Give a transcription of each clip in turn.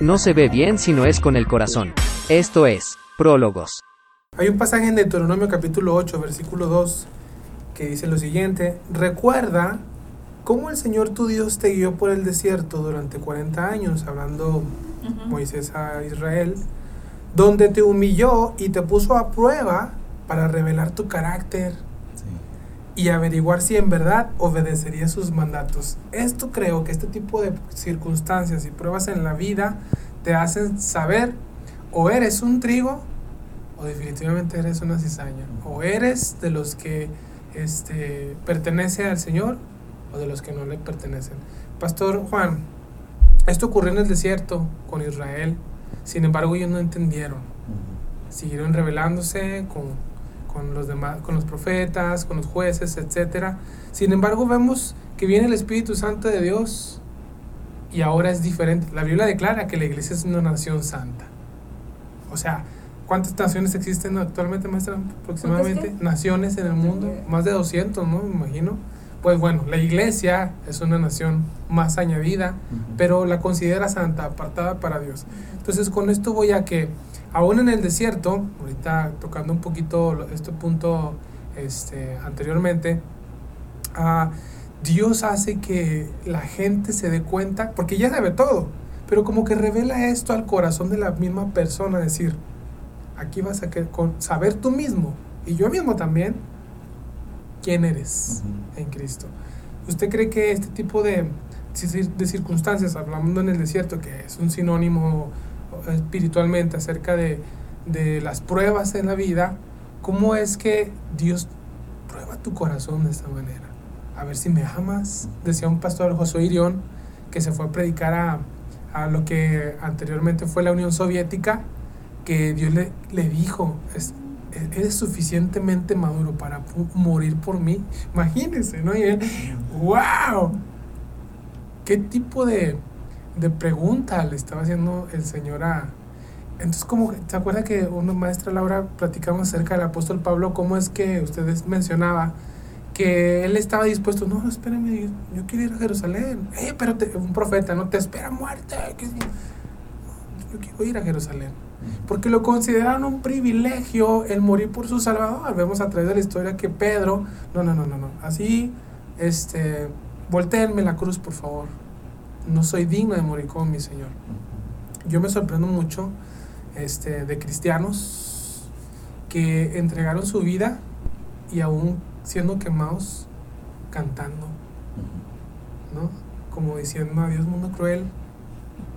No se ve bien si no es con el corazón. Esto es, Prólogos. Hay un pasaje en Deuteronomio capítulo 8, versículo 2, que dice lo siguiente, recuerda cómo el Señor tu Dios te guió por el desierto durante 40 años, hablando Moisés a Israel, donde te humilló y te puso a prueba para revelar tu carácter y averiguar si en verdad obedecería sus mandatos. Esto creo que este tipo de circunstancias y pruebas en la vida te hacen saber o eres un trigo o definitivamente eres una cizaña. O eres de los que este, pertenece al Señor o de los que no le pertenecen. Pastor Juan, esto ocurrió en el desierto con Israel. Sin embargo, ellos no entendieron. Siguieron rebelándose con con los demás, con los profetas, con los jueces, etcétera. Sin embargo, vemos que viene el Espíritu Santo de Dios y ahora es diferente. La Biblia declara que la iglesia es una nación santa. O sea, ¿cuántas naciones existen actualmente, maestra? Aproximadamente. Naciones en el mundo, más de 200, ¿no? Me imagino. Pues bueno, la iglesia es una nación más añadida, pero la considera santa, apartada para Dios. Entonces, con esto voy a que aún en el desierto, ahorita tocando un poquito este punto este, anteriormente, uh, Dios hace que la gente se dé cuenta, porque ya sabe todo, pero como que revela esto al corazón de la misma persona, decir, aquí vas a saber tú mismo, y yo mismo también, quién eres en Cristo. ¿Usted cree que este tipo de, de circunstancias, hablando en el desierto, que es un sinónimo espiritualmente acerca de, de las pruebas en la vida, ¿cómo es que Dios prueba tu corazón de esta manera? A ver si me amas. Decía un pastor Josué Irión que se fue a predicar a, a lo que anteriormente fue la Unión Soviética, que Dios le, le dijo, es, eres suficientemente maduro para morir por mí. Imagínense, ¿no? Y él, wow, ¿qué tipo de, de pregunta le estaba haciendo el Señor a... Entonces, como, ¿se acuerda que una maestra Laura platicamos acerca del apóstol Pablo, cómo es que ustedes mencionaba que él estaba dispuesto, no, espérame, yo, quiero ir a Jerusalén, eh, pero un profeta, no te espera muerte, yo quiero ir a Jerusalén, porque lo consideraron un privilegio el morir por su Salvador. Vemos a través de la historia que Pedro, no, no, no, no, no, así, este, volteenme la cruz, por favor, no soy digno de morir con mi Señor. Yo me sorprendo mucho este, de cristianos que entregaron su vida y aún siendo quemados cantando, ¿no? Como diciendo, adiós mundo cruel,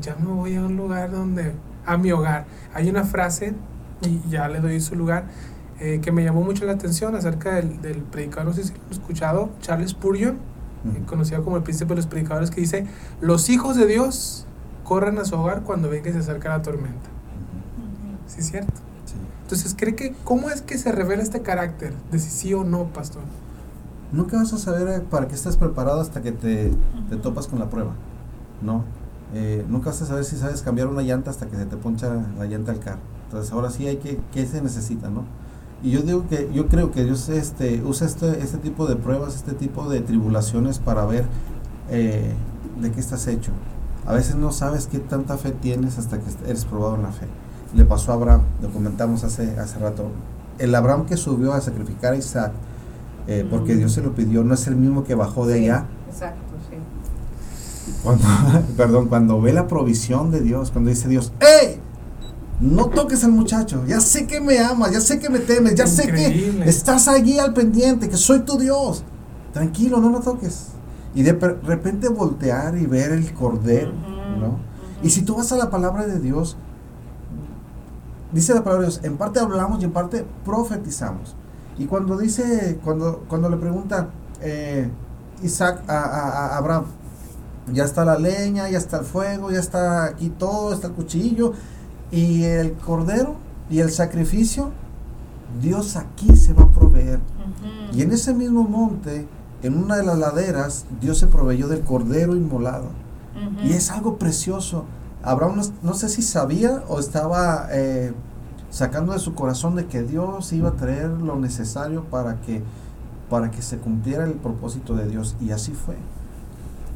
ya me voy a un lugar donde, a mi hogar. Hay una frase, y ya le doy su lugar, eh, que me llamó mucho la atención acerca del, del predicador, no sé si lo han escuchado, Charles Spurgeon, conocido como el príncipe de los predicadores, que dice, los hijos de Dios corren a su hogar cuando ven que se acerca la tormenta. ¿Sí es cierto? Entonces, ¿cree que cómo es que se revela este carácter de si sí o no, pastor? Nunca vas a saber eh, para qué estás preparado hasta que te, te topas con la prueba, ¿no? Eh, nunca vas a saber si sabes cambiar una llanta hasta que se te poncha la llanta al carro. Entonces, ahora sí hay que, ¿qué se necesita, no? Y yo digo que yo creo que Dios este, usa este, este tipo de pruebas, este tipo de tribulaciones para ver eh, de qué estás hecho. A veces no sabes qué tanta fe tienes hasta que eres probado en la fe. Le pasó a Abraham, lo comentamos hace, hace rato. El Abraham que subió a sacrificar a Isaac, eh, porque Dios se lo pidió, no es el mismo que bajó de allá. Exacto, sí. Cuando, perdón, cuando ve la provisión de Dios, cuando dice Dios, ¡Ey! No toques al muchacho, ya sé que me amas, ya sé que me temes, ya sé que estás allí al pendiente, que soy tu Dios. Tranquilo, no lo toques. Y de repente voltear y ver el cordero, ¿no? Y si tú vas a la palabra de Dios, dice la palabra de Dios, en parte hablamos y en parte profetizamos. Y cuando dice, cuando, cuando le pregunta eh, Isaac a, a Abraham, ya está la leña, ya está el fuego, ya está aquí todo, está el cuchillo, y el cordero y el sacrificio, Dios aquí se va a proveer. Y en ese mismo monte, en una de las laderas, Dios se proveyó del cordero inmolado. Y es algo precioso. Abraham no, sé si sabía o estaba eh, sacando de su corazón de que Dios iba a traer lo necesario para que, para que se cumpliera el propósito de Dios. Y así fue.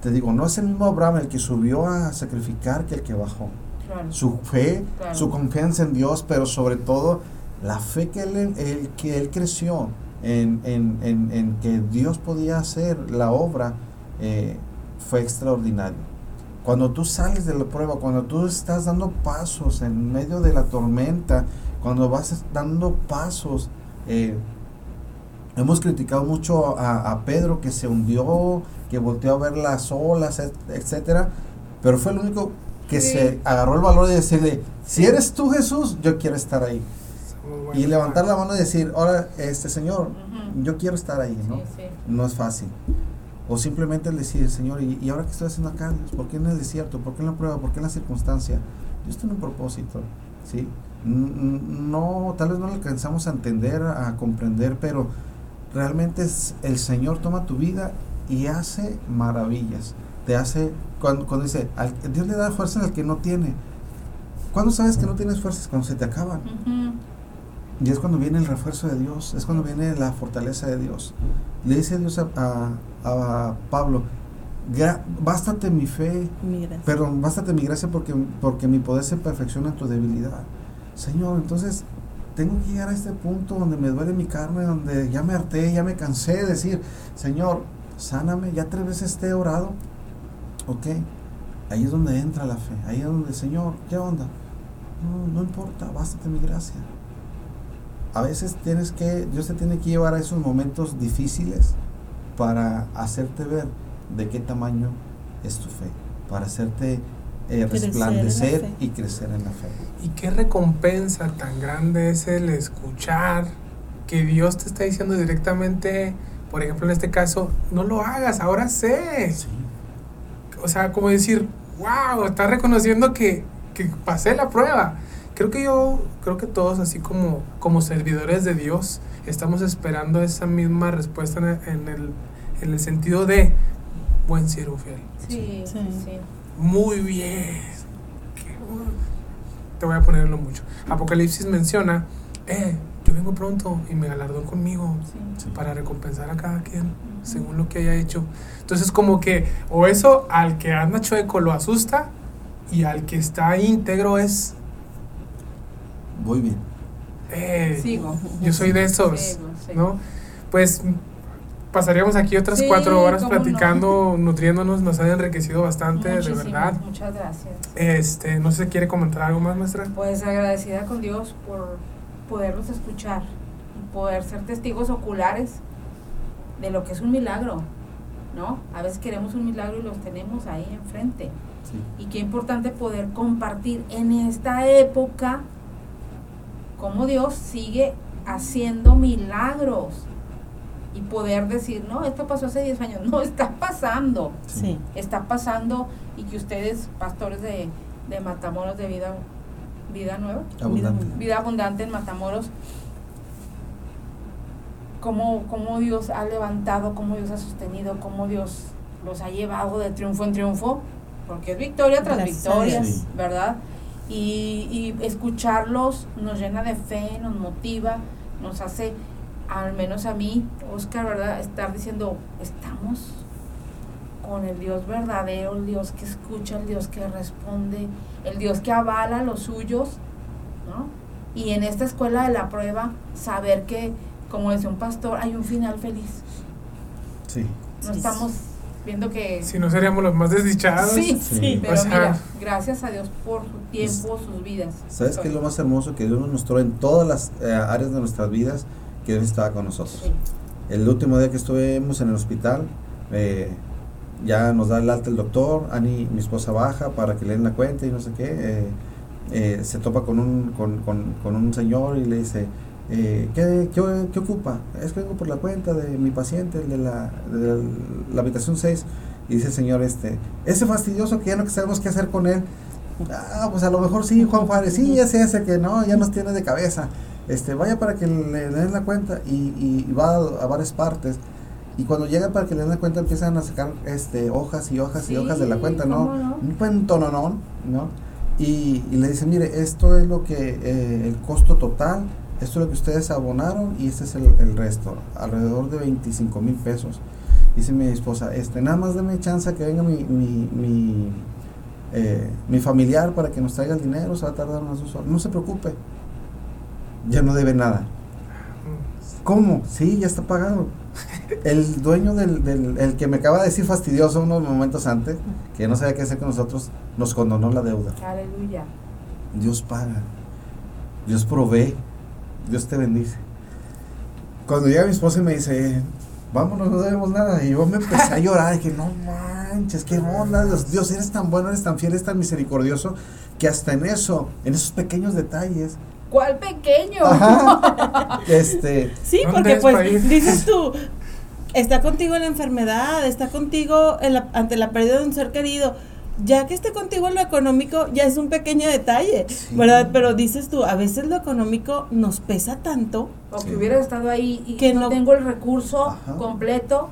Te digo, no es el mismo Abraham el que subió a sacrificar que el que bajó. Su fe, su confianza en Dios, pero sobre todo la fe que él, el, que él creció en, en, en, en, que Dios podía hacer la obra eh, fue extraordinario. Cuando tú sales de la prueba, cuando tú estás dando pasos en medio de la tormenta, cuando vas dando pasos, eh, hemos criticado mucho a, a, Pedro que se hundió, que volteó a ver las olas, etcétera, pero fue el único que sí. se agarró el valor de decirle, si eres tú Jesús, yo quiero estar ahí. Y levantar la mano y decir, ahora, este Señor, uh -huh. yo quiero estar ahí, ¿no? Sí, sí. No es fácil. O simplemente decir, Señor, ¿y, ¿y, ahora qué estoy haciendo acá? Dios? ¿Por qué en el desierto? ¿Por qué en la prueba? ¿Por qué en la circunstancia? Dios tiene un propósito, ¿sí? No, tal vez no lo alcanzamos a entender, a comprender, pero realmente es, el Señor toma tu vida y hace maravillas. Te hace, cuando, cuando dice, al, Dios le da fuerza al que no tiene. ¿Cuándo sabes que no tienes fuerzas? Cuando se te acaban. Uh -huh. Y es cuando viene el refuerzo de Dios, es cuando viene la fortaleza de Dios. Le dice Dios a, a, a Pablo, bástate mi fe, mi perdón, bástate mi gracia porque, porque mi poder se perfecciona en tu debilidad. Señor, entonces tengo que llegar a este punto donde me duele mi carne, donde ya me harté, ya me cansé de decir, Señor, sáname, ya tres veces te he orado. Ok, ahí es donde entra la fe, ahí es donde, Señor, ¿qué onda? No, no importa, bástate mi gracia a veces tienes que, Dios te tiene que llevar a esos momentos difíciles para hacerte ver de qué tamaño es tu fe, para hacerte eh, resplandecer y crecer en la fe. Y qué recompensa tan grande es el escuchar que Dios te está diciendo directamente, por ejemplo, en este caso, no lo hagas, ahora sé. Sí. O sea, como decir, wow, estás reconociendo que, que pasé la prueba creo que yo, creo que todos así como, como servidores de Dios, estamos esperando esa misma respuesta en el, en el, en el sentido de buen siervo fiel. Sí, sí, sí. Muy bien. Te voy a ponerlo mucho. Apocalipsis menciona, eh, yo vengo pronto y me galardón conmigo sí. para recompensar a cada quien uh -huh. Según lo que haya hecho. Entonces como que, o eso al que anda chueco lo asusta y al que está íntegro es voy bien. Eh, Sigo. Yo soy de esos, Sigo. ¿no? Pues pasaríamos aquí otras Sí, cuatro horas platicando, nutriéndonos, nos han enriquecido bastante, Muchísimo, de verdad. Muchas gracias. Este, no sé si quiere comentar algo más, maestra. Pues agradecida con Dios por poderlos escuchar y poder ser testigos oculares de lo que es un milagro, ¿no? A veces queremos un milagro y los tenemos ahí enfrente. Sí. Y qué importante poder compartir en esta época cómo Dios sigue haciendo milagros y poder decir, no, esto pasó hace 10 años, no, está pasando, Sí. está pasando y que ustedes, pastores de, de Matamoros de vida, vida nueva, Abundante. vida abundante en Matamoros, cómo, cómo Dios ha levantado, cómo Dios ha sostenido, cómo Dios los ha llevado de triunfo en triunfo, porque es victoria tras Gracias victoria. ¿verdad? Y, y escucharlos nos llena de fe, nos motiva, nos hace, al menos a mí, Oscar, ¿verdad? Estar diciendo, estamos con el Dios verdadero, el Dios que escucha, el Dios que responde, el Dios que avala a los suyos, ¿no? Y en esta escuela de la prueba, saber que, como decía un pastor, hay un final feliz. Sí. No Sí. estamos viendo que... Si no seríamos los más desdichados. Sí, Sí. pero O sea- mira, gracias a Dios por su tiempo, sus vidas. ¿Sabes qué es lo más hermoso? Que Dios nos mostró en todas las eh, áreas de nuestras vidas que Dios estaba con nosotros. Sí. El último día que estuvimos en el hospital, eh, ya nos da el alta el doctor, Ani, mi esposa baja para que le den la cuenta y no sé qué. eh, eh, se topa con un, con, con- con un señor y le dice, eh, ¿qué, qué, qué ocupa? Es que vengo por la cuenta de mi paciente, el de la, de la habitación 6. Y dice el señor, este, ese fastidioso que ya no sabemos qué hacer con él. Ah, pues a lo mejor sí, Juan Juárez, sí, ese, ese que no, ya nos tiene de cabeza. Este, vaya para que le den la cuenta y, y- y va a, a varias partes. Y cuando llega para que le den la cuenta empiezan a sacar este, hojas y hojas y hojas de la cuenta, ¿no? ¿cómo no? Un cuentononón, ¿no? Y, y le dicen, mire, esto es lo que, eh, el costo total, esto es lo que ustedes abonaron y este es el, el resto, alrededor de 25 mil pesos. Dice mi esposa, este, nada más dame chance que venga mi, mi, mi, eh, mi familiar para que nos traiga el dinero, se va a tardar unas dos horas. No se preocupe, ya no debe nada. ¿Cómo? Sí, ya está pagado. El dueño del, del el que me acaba de decir fastidioso unos momentos antes, que no sabía qué hacer con nosotros, nos condonó la deuda. Aleluya. Dios paga, Dios provee, Dios te bendice. Cuando llega mi esposa y me dice, vámonos, no debemos nada, y yo me empecé a llorar, dije, no manches, qué onda, Dios, Dios, eres tan bueno, eres tan fiel, eres tan misericordioso, que hasta en eso, en esos pequeños detalles, ¿Cuál pequeño? Ajá. Este. Sí, ¿Dónde porque es pues dices tú, está contigo en la enfermedad, está contigo en la- ante la pérdida de un ser querido. Ya que esté contigo en lo económico, ya es un pequeño detalle, Sí. ¿verdad? Pero dices tú, a veces lo económico nos pesa tanto, O que Sí. hubieras estado ahí y Que no, no- tengo el recurso Ajá. completo,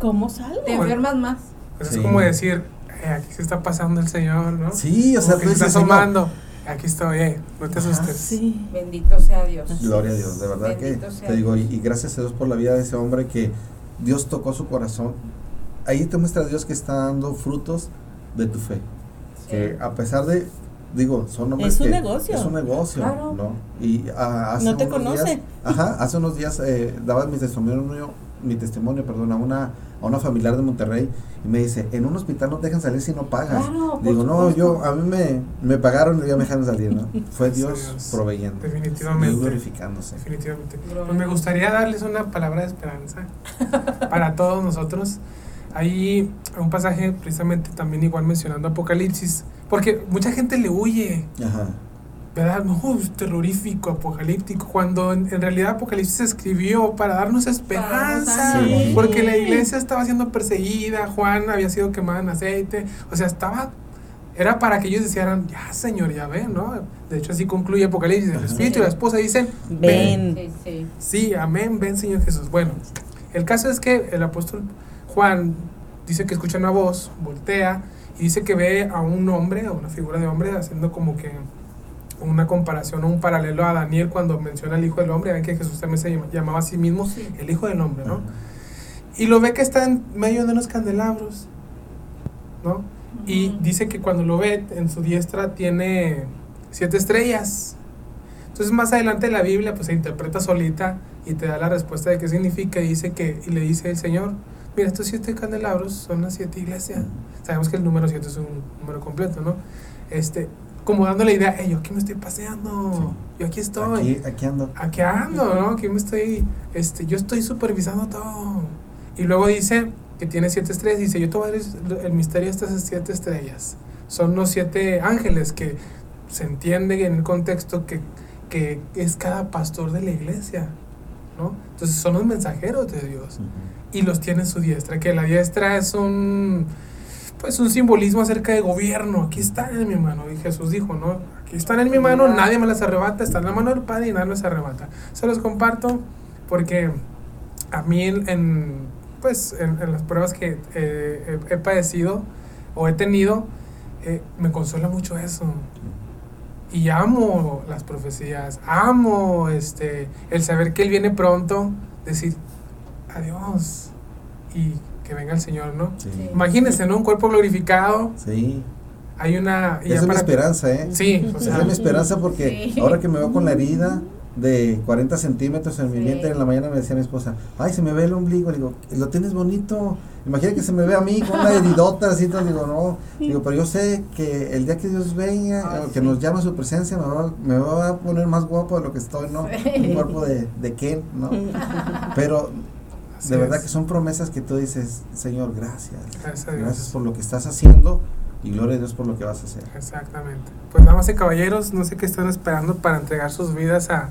¿cómo salgo? te enfermas más. Pues Sí. Es como decir, eh, aquí se está pasando el Señor, ¿no? Sí, o sea, que tú se está dices, "Señor, asomando. Aquí estoy, eh, no te asustes. Sí. Bendito sea Dios. Gloria a Dios, de verdad Bendito que sea te digo, y, Dios. y gracias a Dios por la vida de ese hombre que Dios tocó su corazón. Ahí te muestra Dios que está dando frutos de tu fe. Que a pesar de, digo, son hombres Es un que- negocio. Es un negocio, Claro. ¿no? Y ah, hace No te unos conoce. días- ajá, hace unos días eh, daba mi testimonio, mi testimonio, perdón, a una, a una familiar de Monterrey y me dice, en un hospital no te dejan salir si no pagas. Claro, Digo, no, supuesto. yo, a mí me, me pagaron y ya me dejaron salir, ¿no? Fue Sí, Dios Dios. proveyendo. Definitivamente. Dios glorificándose. Definitivamente. Pues me gustaría darles una palabra de esperanza para todos nosotros. Hay un pasaje precisamente también igual mencionando Apocalipsis, porque mucha gente le huye, Ajá. ¿verdad? No, es terrorífico, apocalíptico, cuando en, en realidad Apocalipsis se escribió para darnos esperanza, Sí. porque la iglesia estaba siendo perseguida, Juan había sido quemado en aceite, o sea, estaba, era para que ellos dijeran, ya Señor, ya ven, ¿no? De hecho así concluye Apocalipsis, el. Espíritu y la esposa dicen, Ven. Sí, sí. Sí, amén, ven Señor Jesús. Bueno, el caso es que el apóstol Juan dice que escucha una voz, voltea y dice que ve a un hombre, a una figura de hombre, haciendo como que una comparación o un paralelo a Daniel cuando menciona al Hijo del Hombre, ven que Jesús también se llama- llamaba a sí mismo Sí. el Hijo del Hombre, ¿no? Y lo ve que está en medio de unos candelabros, ¿no? Y dice que cuando lo ve en su diestra tiene siete estrellas. Entonces más adelante la Biblia pues se interpreta solita y te da la respuesta de qué significa y dice que y le dice el Señor, mira estos siete candelabros son las siete iglesias. Sabemos que el número siete es un número completo, ¿no? Este, como dando la idea, hey, yo aquí me estoy paseando, yo aquí estoy Aquí, aquí ando. aquí ando, ¿no? Aquí me estoy, este, yo estoy supervisando todo. Y luego dice que tiene siete estrellas. Dice, yo te voy a dar el misterio de estas siete estrellas. Son los siete ángeles que se entiende en el contexto que, que es cada pastor de la iglesia, ¿no? Entonces son los mensajeros de Dios y los tiene en su diestra, que la diestra es un pues un simbolismo acerca de gobierno, aquí están en mi mano, y Jesús dijo, ¿no? Aquí están en mi mano, nadie me las arrebata, están en la mano del Padre y nadie me las arrebata. Se los comparto porque a mí en, en, pues en, en las pruebas que eh, he, he padecido o he tenido, eh, me consuela mucho eso. Y amo las profecías, amo este el saber que Él viene pronto, decir adiós y que venga el Señor, ¿no? Sí. Imagínense, ¿no? Un cuerpo glorificado, Sí. hay una... y Esa es mi esperanza, ¿eh? Sí, o Esa es mi esperanza porque Sí. ahora que me veo con la herida de 40 centímetros en mi Sí. vientre, en la mañana me decía mi esposa, ay, se me ve el ombligo. Le digo, lo tienes bonito. Imagina que se me ve a mí con una heridota así. Entonces digo, no. Digo, pero yo sé que el día que Dios venga, Ah, que sí. nos llama a su presencia, me va, me va a poner más guapo de lo que estoy, ¿no? Sí. Un cuerpo de, de Ken, ¿no? Pero así de verdad es. que son promesas que tú dices, Señor, gracias. Gracias a Dios. Gracias por lo que estás haciendo y gloria a Dios por lo que vas a hacer. Exactamente. Pues damas y caballeros, no sé qué están esperando para entregar sus vidas a,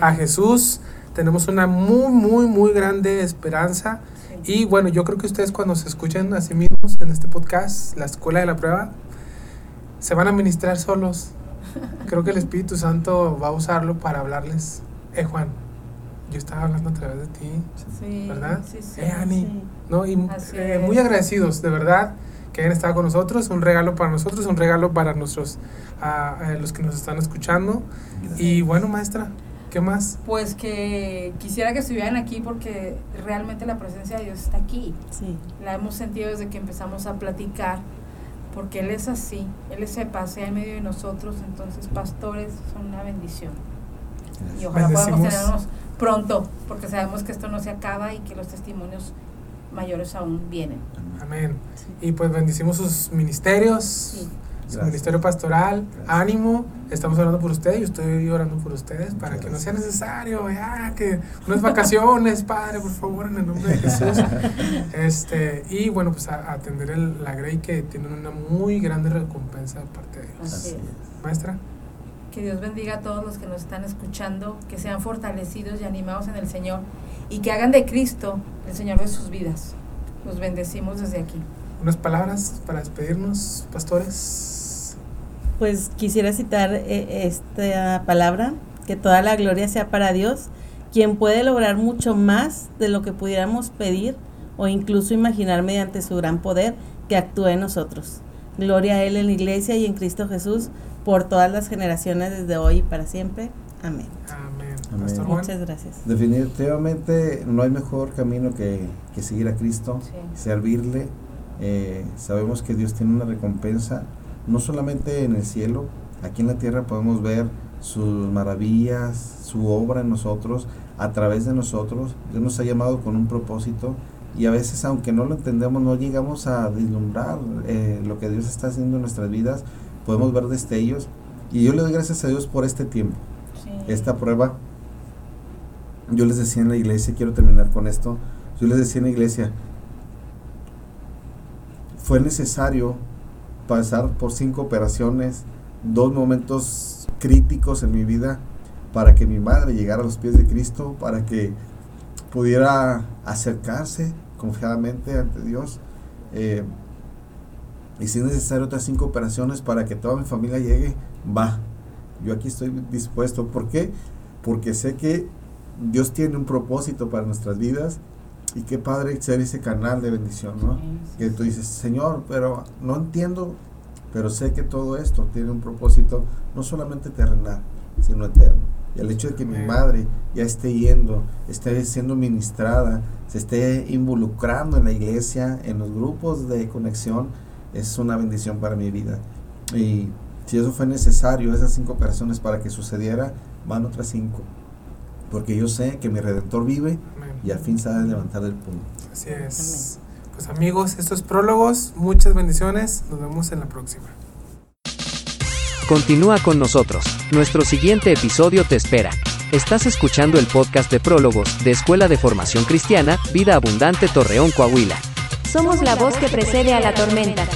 a Jesús. Tenemos una muy, muy, muy grande esperanza. Sí. Y bueno, yo creo que ustedes cuando se escuchen a sí mismos en este podcast, la escuela de la prueba, se van a ministrar solos. Creo que el Espíritu Santo va a usarlo para hablarles. Eh, Juan, yo estaba hablando a través de ti, Sí, ¿verdad? Sí, sí. Eh, Ani, Sí. ¿no? Y eh, muy agradecidos, de verdad, que hayan estado con nosotros. Un regalo para nosotros, un regalo para nuestros, ah, eh, los que nos están escuchando. Y bueno, maestra, ¿qué más? Pues que quisiera que estuvieran aquí porque realmente la presencia de Dios está aquí. Sí. La hemos sentido desde que empezamos a platicar, porque Él es así, Él se pasea en medio de nosotros, entonces pastores son una bendición. Y ojalá podamos tenernos pronto, porque sabemos que esto no se acaba y que los testimonios mayores aún vienen. Amén. Y pues bendicimos sus ministerios, su ministerio pastoral, ánimo, estamos orando por ustedes, yo estoy orando por ustedes para que no sea necesario, ya, que unas vacaciones, Padre, por favor, en el nombre de Jesús. este, y bueno, pues a, atender el, la Grey que tiene una muy grande recompensa de parte de Dios. Maestra. Que Dios bendiga a todos los que nos están escuchando, que sean fortalecidos y animados en el Señor y que hagan de Cristo el Señor de sus vidas. Los bendecimos desde aquí. Unas palabras para despedirnos, pastores. Pues quisiera citar eh, esta palabra, que toda la gloria sea para Dios, quien puede lograr mucho más de lo que pudiéramos pedir o incluso imaginar mediante su gran poder que actúe en nosotros. Gloria a Él en la iglesia y en Cristo Jesús por todas las generaciones desde hoy y para siempre. Amén. Amén. Muchas gracias. Definitivamente no hay mejor camino que, seguir a Cristo, servirle. Eh, sabemos que Dios tiene una recompensa, no solamente en el cielo, aquí en la tierra podemos ver sus maravillas, su obra en nosotros, a través de nosotros. Dios nos ha llamado con un propósito y a veces aunque no lo entendemos, no llegamos a vislumbrar eh, lo que Dios está haciendo en nuestras vidas, podemos ver destellos. Y yo le doy gracias a Dios por este tiempo, esta prueba. Yo les decía en la iglesia, quiero terminar con esto, yo les decía en la iglesia, fue necesario pasar por cinco operaciones, dos momentos críticos en mi vida para que mi madre llegara a los pies de Cristo, para que pudiera acercarse confiadamente ante Dios. Eh, y si es necesario otras cinco operaciones para que toda mi familia llegue, va. Yo aquí estoy dispuesto. ¿Por qué? Porque sé que Dios tiene un propósito para nuestras vidas y qué padre ser ese canal de bendición, ¿no? Que tú dices, Señor, pero no entiendo, pero sé que todo esto tiene un propósito no solamente terrenal, sino eterno. Y el hecho de que mi madre ya esté yendo, esté siendo ministrada, se esté involucrando en la iglesia, en los grupos de conexión, es una bendición para mi vida. Y si eso fue necesario, esas cinco operaciones para que sucediera, van otras cinco. Porque yo sé que mi Redentor vive y al fin sabe levantar del punto. Así es. Pues amigos, estos prólogos, muchas bendiciones. Nos vemos en la próxima. Continúa con nosotros. Nuestro siguiente episodio te espera. Estás escuchando el podcast de prólogos de Escuela de Formación Cristiana, Vida Abundante Torreón, Coahuila. Somos la voz que precede a la tormenta.